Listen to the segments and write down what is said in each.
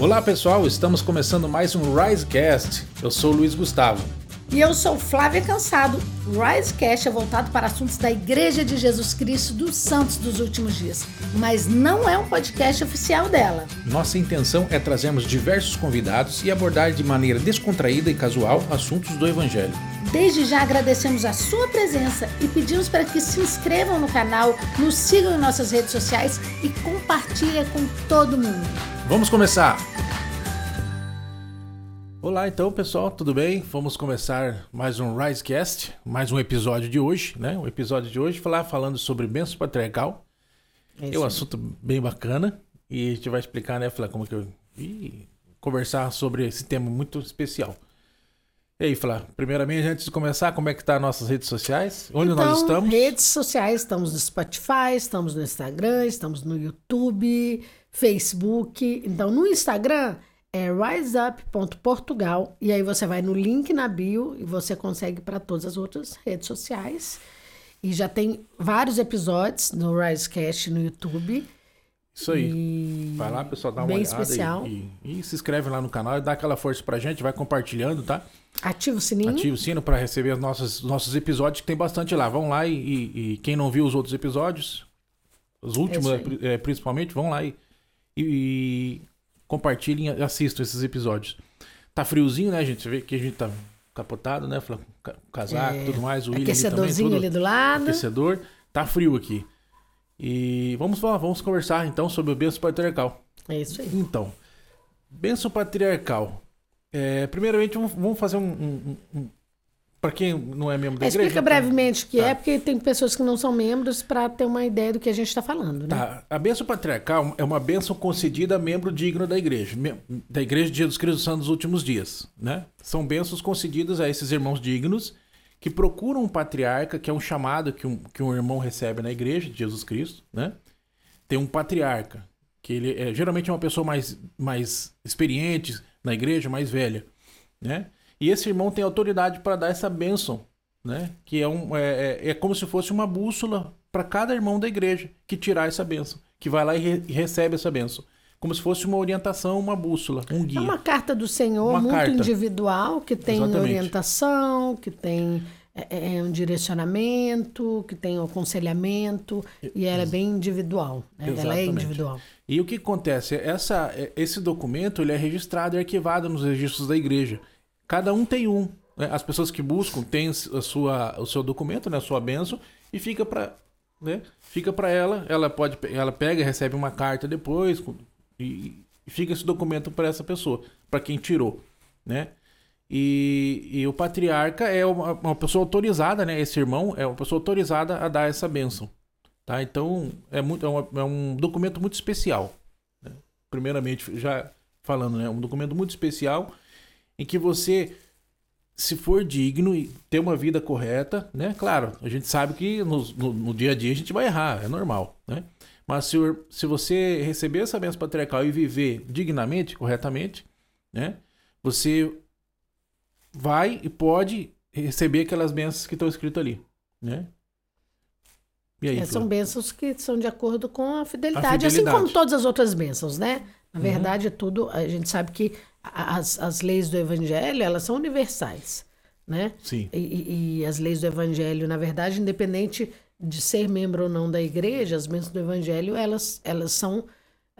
Olá pessoal, estamos começando mais um Risecast. Eu sou o Luiz Gustavo. E eu sou Flávia Cansado. O Risecast é voltado para assuntos da Igreja de Jesus Cristo dos Santos dos Últimos Dias, mas não é um podcast oficial dela. Nossa intenção é trazermos diversos convidados e abordar de maneira descontraída e casual assuntos do Evangelho. Desde já agradecemos a sua presença e pedimos para que se inscrevam no canal, nos sigam em nossas redes sociais e compartilhem com todo mundo. Vamos começar! Olá então pessoal, tudo bem? Vamos começar mais um Risecast, mais um episódio de hoje, né? O episódio de hoje falar falando sobre bênção patriarcal. É, é um assunto bem bacana e a gente vai explicar, né, Flá, como que eu e conversar sobre esse tema muito especial. E aí, Flá, primeiramente, antes de começar, como é que tá nossas redes sociais? Onde então, nós estamos? redes sociais, estamos no Spotify, estamos no Instagram, estamos no YouTube, Facebook. Então, no Instagram é riseup.portugal e aí você vai no link na bio e você consegue para todas as outras redes sociais. E já tem vários episódios no Risecast no YouTube. Isso aí. E... Vai lá, pessoal, dá uma Bem olhada especial. E, e, e, se inscreve lá no canal e dá aquela força pra gente, vai compartilhando, tá? Ativa o sininho. Ativa o sino para receber os nossos, nossos episódios, que tem bastante lá. Vão lá e, e, quem não viu os outros episódios, os últimos é, principalmente, vão lá e, e compartilhem e assistam esses episódios. Tá friozinho, né, gente? Você vê que a gente tá capotado, né? Casaco e é, tudo mais. O Aquecedorzinho ali, também, ali do lado. Aquecedor. Tá frio aqui. E vamos lá, vamos conversar então sobre o benção patriarcal. É isso aí. Então, benção patriarcal. É, primeiramente, vamos fazer um, um, um, para quem não é membro da Explica igreja. Explica brevemente o que tá. é, porque tem pessoas que não são membros para ter uma ideia do que a gente está falando. Né? Tá. A bênção patriarcal é uma bênção concedida a membro digno da igreja, da igreja de Jesus Cristo Santo dos últimos dias. Né? São bênçãos concedidas a esses irmãos dignos que procuram um patriarca, que é um chamado que um, que um irmão recebe na igreja de Jesus Cristo. Né? Tem um patriarca, que ele é, geralmente é uma pessoa mais, mais experiente na igreja, mais velha. Né? E esse irmão tem autoridade para dar essa bênção, né? Que é, um, é, é, é como se fosse uma bússola para cada irmão da igreja que tirar essa bênção, que vai lá e, re, e, recebe essa bênção. Como se fosse uma orientação, uma bússola, um guia. É uma carta do Senhor uma muito carta. individual, que tem Exatamente. orientação, que tem é, é, é, um direcionamento, que tem um aconselhamento, e ela é bem individual. Né? Ela é individual. E o que acontece? Essa, esse documento ele é registrado e arquivado nos registros da igreja. Cada um tem um. Né? As pessoas que buscam têm a sua, o seu documento, né? a sua benção, e fica para né? fica para ela. Ela pode, ela pega recebe uma carta depois e, e fica esse documento para essa pessoa, para quem tirou, né? E, e, o patriarca é uma, uma, pessoa autorizada, né? Esse irmão é uma pessoa autorizada a dar essa bênção. Tá? Então é, muito, é, uma, é um documento muito especial. Né? Primeiramente, já falando, né? Um documento muito especial em que você, se for digno e ter uma vida correta, né? Claro, a gente sabe que no, no, no dia a dia a gente vai errar, é normal, né? Mas se, se você receber essa bênção patriarcal e viver dignamente, corretamente, né? Você vai e pode receber aquelas bênçãos que estão escritas ali, né? E aí, é, são bênçãos que são de acordo com a fidelidade, a fidelidade, assim como todas as outras bênçãos, né? Na uhum. verdade, uhum. tudo. A gente sabe que as, as leis do evangelho, elas são universais, né? Sim. E, e, as leis do evangelho, na verdade, independente de ser membro ou não da igreja, as bênçãos do evangelho, elas, elas são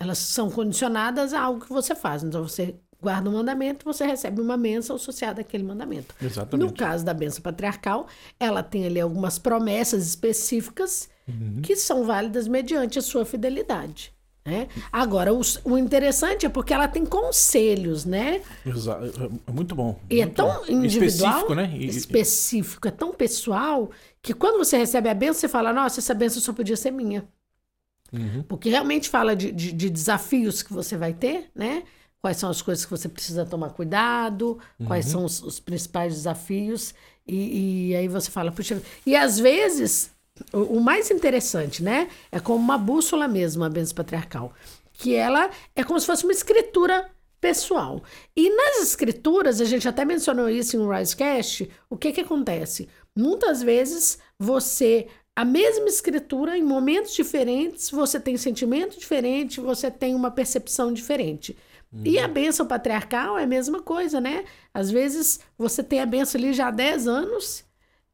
elas são condicionadas a algo que você faz. Então, você guarda um mandamento, você recebe uma bênção associada àquele mandamento. Exatamente. No caso da bênção patriarcal, ela tem ali algumas promessas específicas uhum. que são válidas mediante a sua fidelidade. Né? Agora, o, o, interessante é porque ela tem conselhos, né? Exato. É muito bom. E é muito é tão bom. individual. Específico, né? E, específico, é tão pessoal, que quando você recebe a benção, você fala, nossa, essa benção só podia ser minha. Uhum. Porque realmente fala de, de, de, desafios que você vai ter, né? Quais são as coisas que você precisa tomar cuidado, uhum. quais são os, os principais desafios. E, e, aí você fala, puxa. E às vezes o, o, mais interessante, né? É como uma bússola mesmo, a bênção patriarcal. Que ela é como se fosse uma escritura pessoal. E nas escrituras, a gente até mencionou isso em um Risecast, o que que acontece? Muitas vezes você a mesma escritura em momentos diferentes, você tem sentimento diferente, você tem uma percepção diferente. Uhum. E a bênção patriarcal é a mesma coisa, né? Às vezes você tem a bênção ali já há 10 anos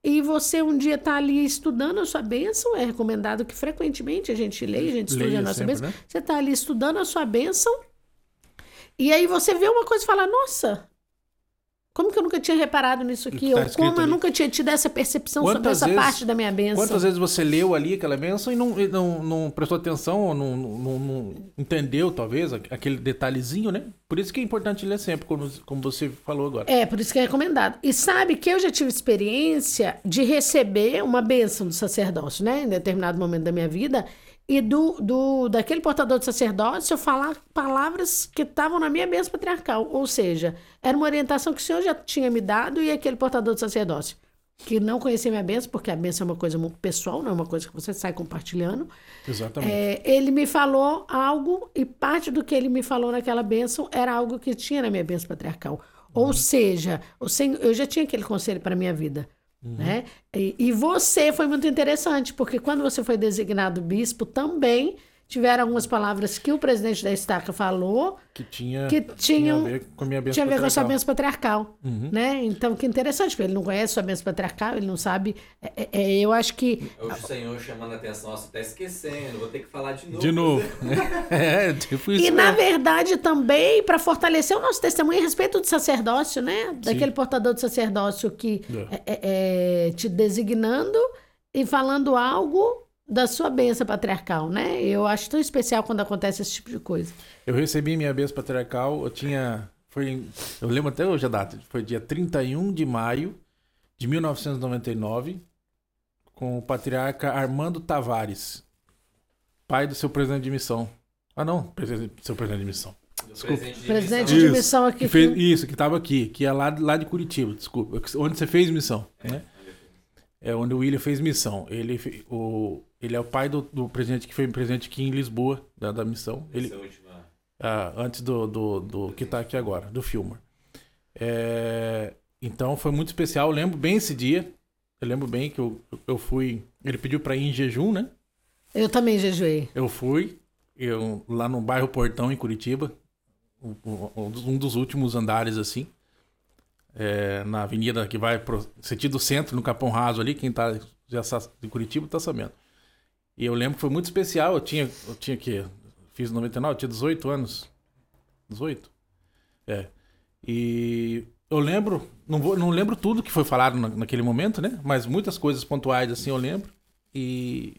e você um dia está ali estudando a sua bênção. É recomendado que frequentemente a gente leia, a gente estude a nossa sempre, bênção. Né? Você está ali estudando a sua bênção e aí você vê uma coisa e fala: Nossa, como que eu nunca tinha reparado nisso aqui? Tá Ou como eu ali. nunca tinha tido essa percepção quantas sobre essa parte da minha benção? Quantas vezes você leu ali aquela benção e não, e não, não prestou atenção, ou não, não, não, entendeu, talvez, aquele detalhezinho, né? Por isso que é importante ler sempre, como, como você falou agora. É, por isso que é recomendado. E sabe que eu já tive experiência de receber uma benção do sacerdócio, né? Em determinado momento da minha vida e do, do daquele portador de sacerdócio falar palavras que estavam na minha bênção patriarcal. Ou seja, era uma orientação que o Senhor já tinha me dado e aquele portador de sacerdócio, que não conhecia minha bênção, porque a bênção é uma coisa muito pessoal, não é uma coisa que você sai compartilhando. Exatamente. É, ele me falou algo e parte do que ele me falou naquela bênção era algo que tinha na minha bênção patriarcal. Ou uhum. seja, o Senhor, eu já tinha aquele conselho para a minha vida. Uhum. Né? E, e, você foi muito interessante, porque quando você foi designado bispo também tiveram algumas palavras que o presidente da estaca falou que tinha que tinham tinha a ver com a minha benção tinha a ver com a sua benção patriarcal uhum. né? Então que interessante porque ele não conhece a sua benção patriarcal ele não sabe. É, é, é eu acho que é o Senhor chamando a atenção você está esquecendo vou ter que falar de novo. De novo. É tipo isso e na verdade também para fortalecer o nosso testemunho a respeito do sacerdócio né? Daquele Sim. portador do sacerdócio que é. É, é te designando e falando algo da sua benção patriarcal, né? Eu acho tão especial quando acontece esse tipo de coisa. Eu recebi minha benção patriarcal, eu tinha. Foi, eu lembro até hoje a data, foi dia 31 de maio de 1999, com o patriarca Armando Tavares, pai do seu presidente de missão. Ah, não, seu presidente de missão. Desculpa. Presidente de presidente missão, de missão aqui. Que fez, isso, que estava aqui, que é lá, lá de Curitiba, desculpa. Onde você fez missão, é. né? É onde o William fez missão. Ele, o, ele é o pai do, do presidente que foi presidente aqui em Lisboa, da, da missão. Ele, ah, antes do, do, do que está aqui agora, do Filmer. É, então foi muito especial. Eu lembro bem esse dia. Eu lembro bem que eu, eu fui. Ele pediu para ir em jejum, né? Eu também jejuei. Eu fui. Eu, lá no bairro Portão, em Curitiba. Um dos últimos andares, assim. É, na avenida que vai pro sentido centro, no Capão Raso ali. Quem tá já de Curitiba tá sabendo. E eu lembro que foi muito especial. Eu tinha, eu tinha que fiz 99, eu tinha 18 anos. 18? É. E eu lembro, não, vou, não lembro tudo que foi falado na, naquele momento, né? Mas muitas coisas pontuais assim eu lembro. E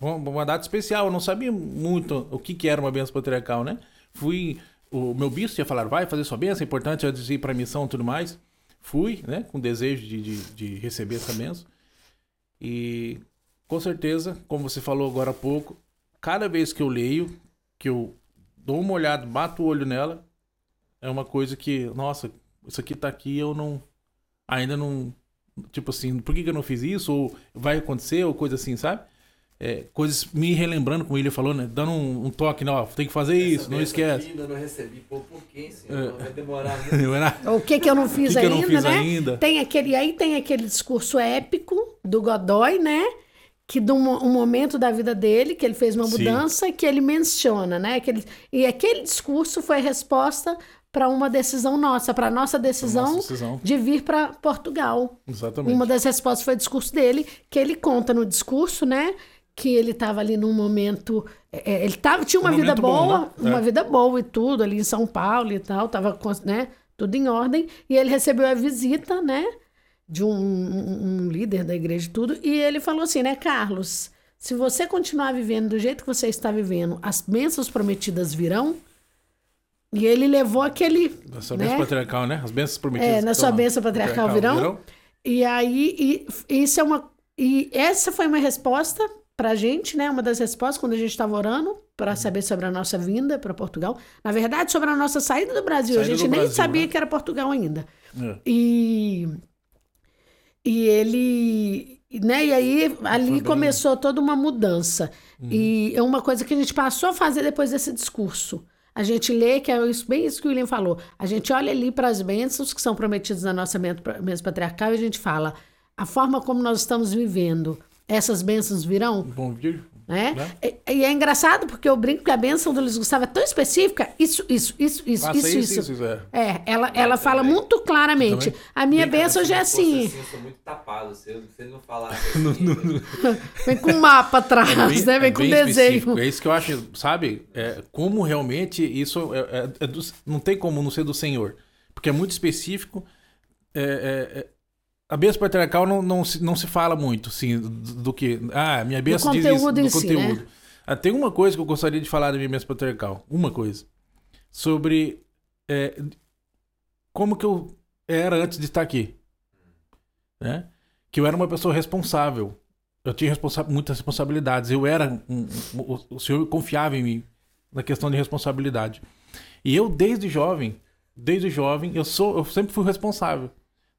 uma, data especial, eu não sabia muito o que, que era uma benção patriarcal, né? Fui, o meu bispo tinha falado, vai fazer sua benção, é importante antes de ir para a missão e tudo mais. Fui, né? Com desejo de, de, de receber essa benção. E com certeza, como você falou agora há pouco, cada vez que eu leio, que eu dou uma olhada, bato o olho nela, é uma coisa que, nossa, isso aqui tá aqui, eu não. Ainda não. Tipo assim, por que, que eu não fiz isso? Ou vai acontecer, ou coisa assim, sabe? É, coisas me relembrando, como ele falou, né? Dando um, um toque, não, tem que fazer Essa isso, não esquece. Ainda não recebi, pô, por quê, senhor? É. Vai demorar muito. o que que eu não fiz que ainda, que eu não fiz né? Ainda? Tem aquele, aí tem aquele discurso épico do Godoy, né? Que de um, um, momento da vida dele, que ele fez uma mudança, Sim. que ele menciona, né? Que ele, e aquele discurso foi a resposta para uma decisão nossa, para a nossa decisão, nossa decisão de vir para Portugal. Exatamente. Uma das respostas foi o discurso dele, que ele conta no discurso, né? Que ele estava ali num momento. É, é, ele tava, tinha uma um vida boa, bom, né? uma é. vida boa e tudo, ali em São Paulo e tal, tava né, tudo em ordem. E ele recebeu a visita, né? De um, um, um líder da igreja e tudo, e ele falou assim, né, Carlos, se você continuar vivendo do jeito que você está vivendo, as bênçãos prometidas virão. E ele levou aquele. Na sua né? bênção patriarcal, né? As bênçãos prometidas. É, na sua bênção patriarcal, patriarcal virão. virão. E aí, e, isso é uma. E essa foi uma resposta para a gente, né? Uma das respostas quando a gente estava orando para saber sobre a nossa vinda para Portugal. Na verdade, sobre a nossa saída do Brasil. Saída a gente nem Brasil, sabia né? que era Portugal ainda. É. E e ele. Né? E aí ali começou toda uma mudança. Uhum. E é uma coisa que a gente passou a fazer depois desse discurso. A gente lê, que é bem isso que o William falou. A gente olha ali para as bênçãos que são prometidas na nossa mesa patriarcal e a gente fala a forma como nós estamos vivendo essas bênçãos virão. Bom vir. Né? Né? E, e é engraçado porque eu brinco que a bênção do Luiz Gustavo é tão específica. Isso, isso, isso, isso, Faça isso, isso, isso. isso, é. É, ela, ela fala também. muito claramente. A minha Bem, bênção se já é fosse assim. Eu sou muito tapado. Se, se ele não falasse assim. Vem com mapa atrás, É bem- né? Vem é com bem desenho. específico. É isso que eu acho, sabe? É, como realmente isso é, é- é do- não tem como não ser do Senhor. Porque é muito específico. É, é- é- a bênção patriarcal não, não, se, não se fala muito, assim, do, do que. Ah, minha bênção diz isso, conteúdo do em si, conteúdo. né? Ah, tem uma coisa que eu gostaria de falar da minha bênção patriarcal. Uma coisa. Sobre é, como que eu era antes de estar aqui. Né? Que eu era uma pessoa responsável. Eu tinha responsa muitas responsabilidades. Eu era. Um, um- o, o senhor confiava em mim na questão de responsabilidade. E eu, desde jovem, desde jovem, eu sou, eu sempre fui responsável.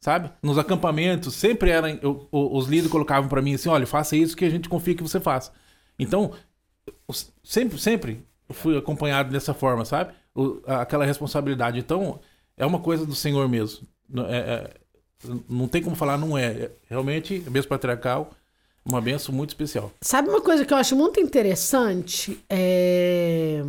Sabe? Nos acampamentos, sempre era. eu- os líderes colocavam pra mim assim: olha, faça isso que a gente confia que você faça. Então, sempre, sempre fui acompanhado dessa forma, sabe? O- aquela responsabilidade. Então, é uma coisa do Senhor mesmo. É- é- não tem como falar, não é. É realmente, a bênção patriarcal, uma benção muito especial. Sabe uma coisa que eu acho muito interessante? É...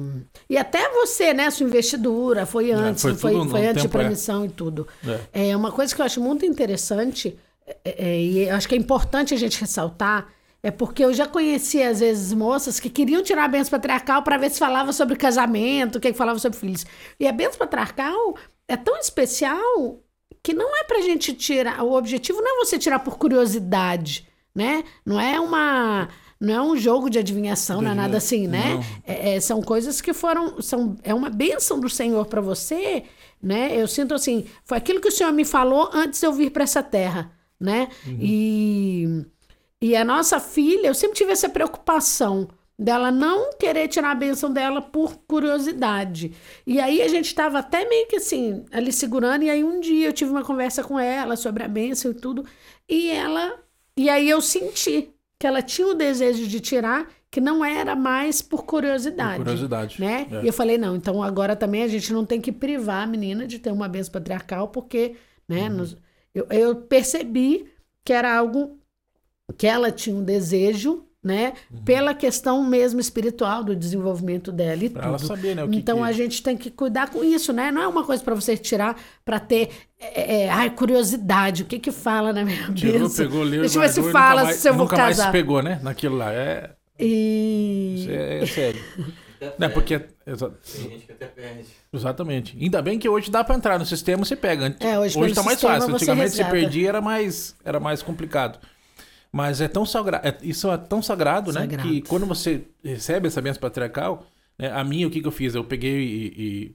E até você, né? Sua investidura foi antes, foi foi, no foi antes de tempo, é. permissão e tudo. É. É uma coisa que eu acho muito interessante, é, é, e acho que é importante a gente ressaltar, é porque eu já conheci, às vezes, moças que queriam tirar a benção patriarcal para ver se falava sobre casamento, o que que falava sobre filhos. E a benção patriarcal é tão especial que não é pra gente tirar. O objetivo não é você tirar por curiosidade, né? Não é uma. Não é um jogo de adivinhação, não é nada assim, né? É- é, são coisas que foram. São, é uma bênção do Senhor para você, né? Eu sinto assim, foi aquilo que o Senhor me falou antes de eu vir para essa terra, né? E, e a nossa filha, eu sempre tive essa preocupação dela não querer tirar a bênção dela por curiosidade. E aí a gente estava até meio que assim, ali segurando, e aí um dia eu tive uma conversa com ela sobre a bênção e tudo, e ela. E aí eu senti que ela tinha o desejo de tirar, que não era mais por curiosidade. Por curiosidade. Né? É. E eu falei, não, então agora também a gente não tem que privar a menina de ter uma bênção patriarcal, porque, né, Uhum. nos- eu, eu percebi que era algo que ela tinha um desejo, né, Uhum. pela questão mesmo espiritual do desenvolvimento dela e Pra tudo. ela saber, né? O que Então que... a gente tem que cuidar com isso, né? Não é uma coisa para você tirar para ter, é, é, ai, curiosidade. O que que fala na minha Tirou, pegou, leu, Deixa eu ver se fala nunca mais, se eu vou nunca mais se casar. pegou, né? Naquilo lá. É, E isso é, é sério. Né? perde. Porque... exa- Tem gente que até perde. Exatamente. Ainda bem que hoje dá pra entrar no sistema, você pega. É, hoje hoje tá mais fácil. Antigamente se perdia era mais, era mais complicado. Mas é tão sagrado, isso é tão sagrado, né? Sagrado. Que quando você recebe essa bênção patriarcal, né, a minha, o que, que eu fiz? Eu peguei e,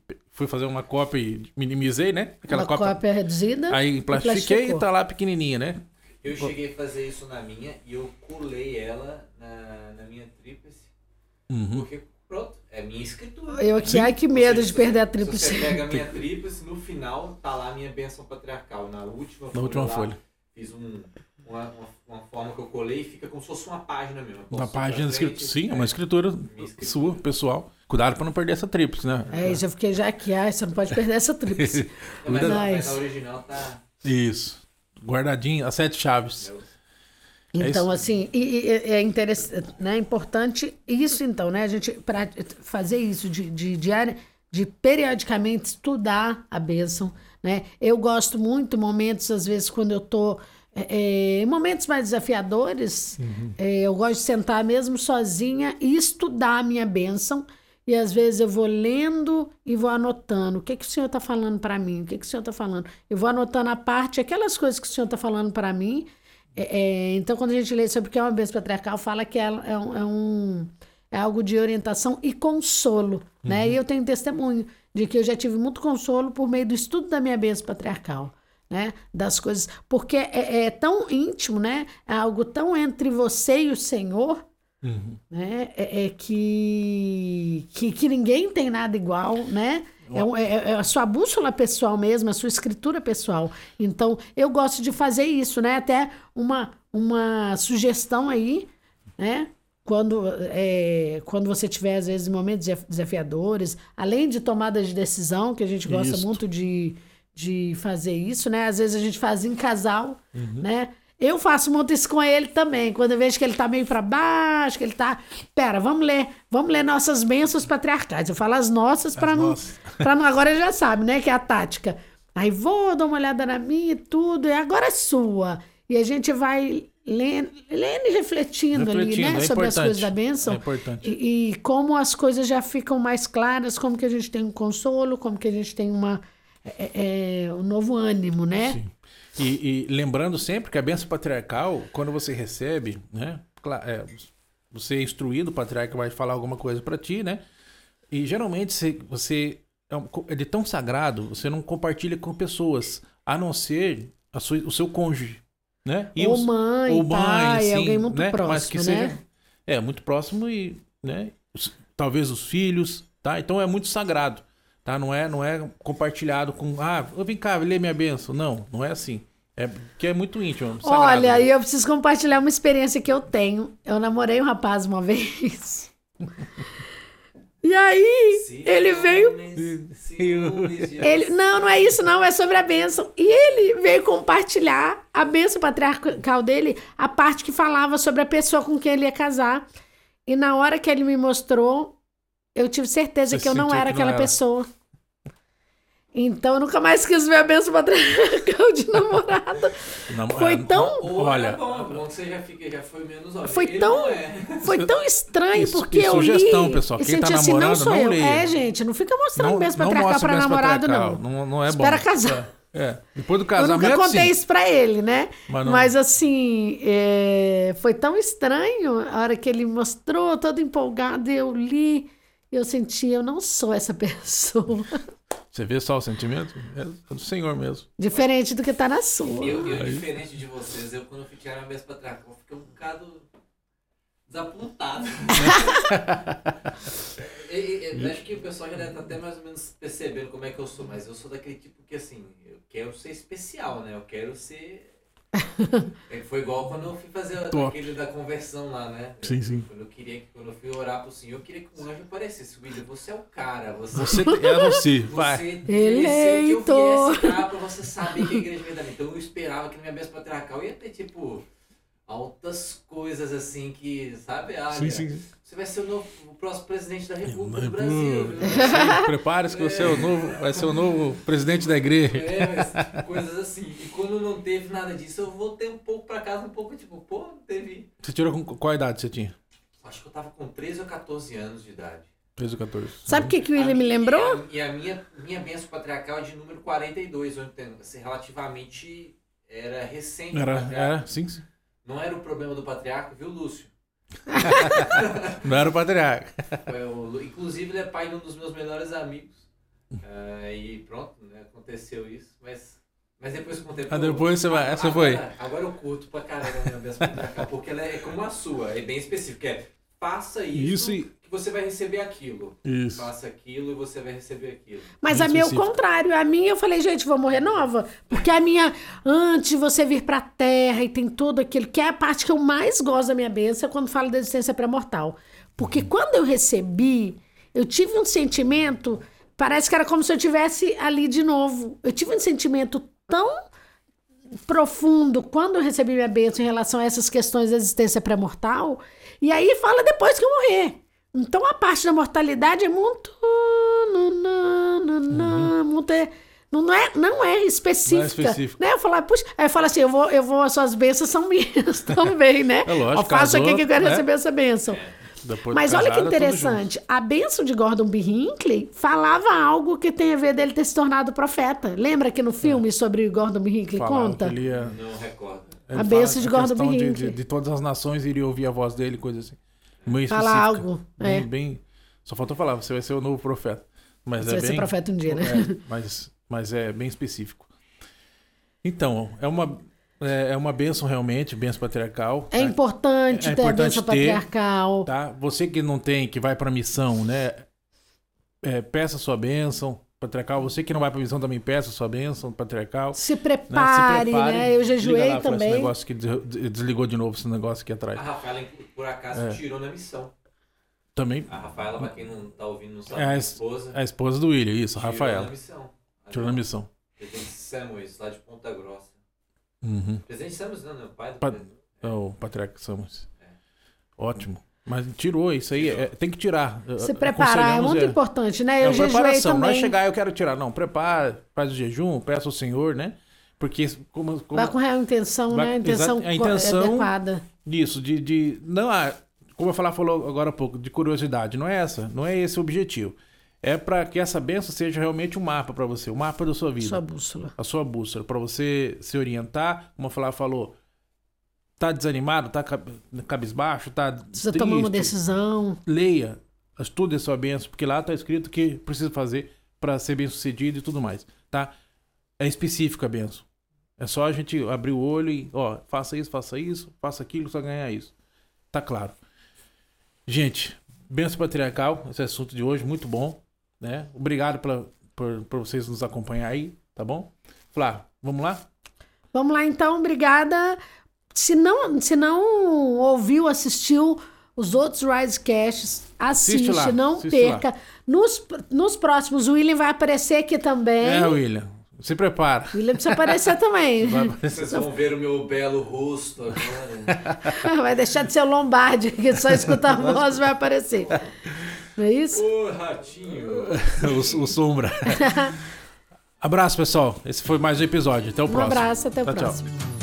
e fui fazer uma cópia e minimizei, né? Aquela uma cópia. cópia reduzida. Aí e plastifiquei e plasticou. tá lá pequenininha, né? Eu cheguei a fazer isso na minha e eu colei ela na, na minha tríplice. Uhum. Porque, pronto, é minha escritura. Eu aqui, ai que medo Você- de perder a tríplice. você pega a minha tríplice, no final tá lá a minha bênção patriarcal. Na última Na última lá, folha. Fiz um, uma, uma, uma forma que eu colei e fica como se fosse uma página mesmo. Pra página escrito. Sim, é uma é. escritura sua, pessoal. Cuidado pra não perder essa tríplice, né? É, isso eu fiquei já aqui, ai, você não pode perder essa tríplice. Não, mas, a- mas a original tá. Isso. Guardadinho, as sete chaves. É Então, isso. assim, e, e- é interessante, né? importante isso, então, né? A gente pra fazer isso de, de, diária, de periodicamente estudar a bênção, né? Eu gosto muito momentos, às vezes, quando eu tô é, é, em momentos mais desafiadores, é, eu gosto de sentar mesmo sozinha e estudar a minha bênção. E às vezes eu vou lendo e vou anotando. O que, que o senhor está falando para mim? O que, que o senhor está falando? Eu vou anotando a parte, aquelas coisas que o senhor está falando para mim. É, é, então, quando a gente lê sobre o que é uma bênção patriarcal, fala que é, é um, é um- é algo de orientação e consolo. Né? E eu tenho testemunho de que eu já tive muito consolo por meio do estudo da minha bênção patriarcal. Né? Das coisas. Porque é, é tão íntimo, né? É algo tão entre você e o Senhor né? É, é que, que que ninguém tem nada igual, né? É, é- é a sua bússola pessoal mesmo, a sua escritura pessoal. Então, eu gosto de fazer isso, né? Até uma, uma sugestão aí, né? Quando, é, quando você tiver, às vezes, momentos desaf- desafiadores, além de tomadas de decisão, que a gente gosta Isso. muito de, de fazer isso, né? Às vezes a gente faz em casal, né? Eu faço muito isso com ele também. Quando eu vejo que ele tá meio para baixo, que ele tá. Pera, vamos ler, vamos ler nossas bênçãos patriarcais. Eu falo as nossas para não, para não. Agora ele já sabe, né? Que é a tática. Aí vou dar uma olhada na minha e tudo, e agora é sua. E a gente vai lendo, lendo e refletindo, refletindo ali, né? É sobre as coisas da bênção. É importante. E, e, como as coisas já ficam mais claras, como que a gente tem um consolo, como que a gente tem uma, é, é, um novo ânimo, né? Sim. E, e, lembrando sempre que a benção patriarcal, quando você recebe, né? É, você é instruído, o patriarca vai falar alguma coisa para ti, né? E geralmente você, você é, é de tão sagrado, você não compartilha com pessoas, a não ser a sua, o seu cônjuge, né? E ou os, mãe, ou mãe, pai, sim, alguém muito né? próximo, Mas que né? Seja, é, muito próximo e, né? Talvez os filhos, tá? Então é muito sagrado, tá? Não é, não é compartilhado com, ah, vem cá, lê minha benção. Não, não é assim. É que é muito íntimo. Sagrado, Olha, e eu preciso compartilhar uma experiência que eu tenho. Eu namorei um rapaz uma vez. E aí, ciúmes, ele veio. Ciúmes, ele, não, não é isso, não, é sobre a bênção. E ele veio compartilhar a bênção patriarcal dele, a parte que falava sobre a pessoa com quem ele ia casar. E na hora que ele me mostrou, eu tive certeza Você que eu não era aquela não era. pessoa. Então eu nunca mais quis ver a benção patriarcal de namorado. Foi tão. Olha. É bom, é bom que você já, fica, já foi menos olha, Foi tão, é. foi tão estranho, isso, porque eu sugestão, li. pessoal. Quem tá assim, namorando, não, não leia. É, gente, não fica mostrando não, benção patriarcal para namorado, não. não. Não é bom. Espera casar. É. é. Depois do casamento. Eu nunca contei sim. isso pra ele, né? Mas, Mas assim, é... foi tão estranho a hora que ele mostrou, todo empolgado, eu li, eu senti, eu não sou essa pessoa. Você vê só o sentimento? É do Senhor mesmo. Diferente do que tá na sua. Eu, eu diferente de vocês, eu quando fui tirar a mesa pra trás, eu fiquei um bocado desapontado. eu acho que o pessoal já deve estar até mais ou menos percebendo como é que eu sou, mas eu sou daquele tipo que assim, eu quero ser especial, né? Eu quero ser é, foi igual quando eu fui fazer aquele da conversão lá, né? Sim, sim. Quando eu, queria, quando eu fui orar pro Senhor, eu queria que o anjo aparecesse. William, você é o cara. Você, você é você. Vai. Você Eleito. que eu viesse cá pra você saber que a igreja é verdadeira. Então eu esperava que na minha bênção patriarcal ia ter, tipo, altas coisas assim que, sabe? Ah, sim, sim. Você vai ser o, novo, o próximo presidente da República do Brasil. Prepare-se que você é o novo, vai ser o novo presidente da igreja. É, mas coisas assim. E quando não teve nada disso, eu voltei um pouco pra casa, um pouco tipo, pô, não teve. Você tirou com qual idade você tinha? Acho que eu tava com 13 ou 14 anos de idade. 13 ou 14. Sabe o que, que o William me lembrou? E a, e a minha, minha benção patriarcal é de número 42, onde assim, relativamente era recente. Era, era sim, sim. Não era o problema do patriarca, viu, Lúcio? não era o patriarca. O, inclusive, ele é pai de um dos meus melhores amigos. Uh, e pronto, né, aconteceu isso. Mas, mas depois com o tempo. Ah, depois você vai. Essa agora, foi. Agora eu curto pra caramba a minha bênção patriarcal, porque ela é como a sua, é bem específica. É faça isso, isso e... que você vai receber aquilo. Isso. Faça aquilo e você vai receber aquilo. Mas a minha é o contrário. A minha eu falei, gente, vou morrer nova. Porque a minha, antes de você vir pra terra e tem tudo aquilo, que é a parte que eu mais gosto da minha bênção, é quando falo da existência pré-mortal. Porque uhum. quando eu recebi, eu tive um sentimento, parece que era como se eu tivesse ali de novo. Eu tive um sentimento tão profundo quando eu recebi minha bênção em relação a essas questões da existência pré-mortal e aí fala depois que eu morrer. Então a parte da mortalidade é muito. Uhum. muito é, não, é, não é específica. Não é específico. Né? Eu falo, puxa, aí eu falo assim: eu vou, eu vou, as suas bênçãos são minhas também, né? É lógico. Eu faço aqui que eu quero né? receber essa bênção. Depois Mas olha que interessante, a bênção de Gordon B. Hinckley falava algo que tem a ver dele ter se tornado profeta. Lembra que no filme é. sobre Gordon B. Hinckley conta? Ia... Não recordo. A bênção de Gordon B. De, de, de, todas as nações iria ouvir a voz dele, coisa assim. Meio Fala algo. Bem, é. bem, Só faltou falar, você vai ser o novo profeta. Mas você é vai bem, ser profeta um dia, né? É, mas, mas é bem específico. Então, é uma, é, é uma bênção realmente, bênção patriarcal. É importante é, ter importante a bênção ter, patriarcal. Tá? Você que não tem, que vai para missão, né? É, peça sua bênção patriarcal. Você que não vai para missão também peça sua bênção patriarcal. Se prepare, né? Se prepare, né? Eu jejuei lá, também. Esse negócio que desligou de novo esse negócio aqui atrás. A Rafaela, por acaso, é. tirou na missão. Também. A Rafaela, pra quem não tá ouvindo, não sabe, é a, esposa. A esposa do William, isso, a Rafaela. Tirou na missão. Tirou na missão. Tem Samuels, lá de Ponta Grossa. Uhum. Presidente Samos, não, não, o pai do pa... É o Patriarca Samos. É. Ótimo. Mas tirou isso aí, é, tem que tirar. Se preparar é muito é, importante, né? Eu é preparação, também. não é chegar eu quero tirar, não. Prepara, faz o jejum, peça ao Senhor, né? Porque como, como vai com a intenção, vai, né? A intenção, a intenção adequada. Isso, de, de não, ah, como eu falar falou agora há pouco, de curiosidade, não é essa, não é esse o objetivo. É para que essa benção seja realmente um mapa para você, o um mapa da sua vida. Sua bússola. A sua bússola, para você se orientar, como a falar falou, tá desanimado, tá cabisbaixo, tá Precisa triste, tomar uma decisão. Leia, estude a sua bênção, porque lá tá escrito o que precisa fazer para ser bem sucedido e tudo mais, tá? É específico a benção. É só a gente abrir o olho e, ó, faça isso, faça isso, faça aquilo, só ganhar isso. Tá claro. Gente, benção patriarcal, esse assunto de hoje, muito bom, né? Obrigado pela, por, por vocês nos acompanhar aí, tá bom? Flá, vamos lá? Vamos lá então, obrigada. Se não, se não ouviu, assistiu os outros Risecasts, assiste, assiste não assiste perca. Nos, nos próximos, o William vai aparecer aqui também. É, William. Se prepara. William precisa aparecer também. Vocês vão ver o meu belo rosto agora. vai deixar de ser o Lombardi, que só escutar a voz vai aparecer. Não é isso? O ratinho. o, o sombra. abraço, pessoal. Esse foi mais um episódio. Até o um próximo. Um abraço, até o próximo. Tchau.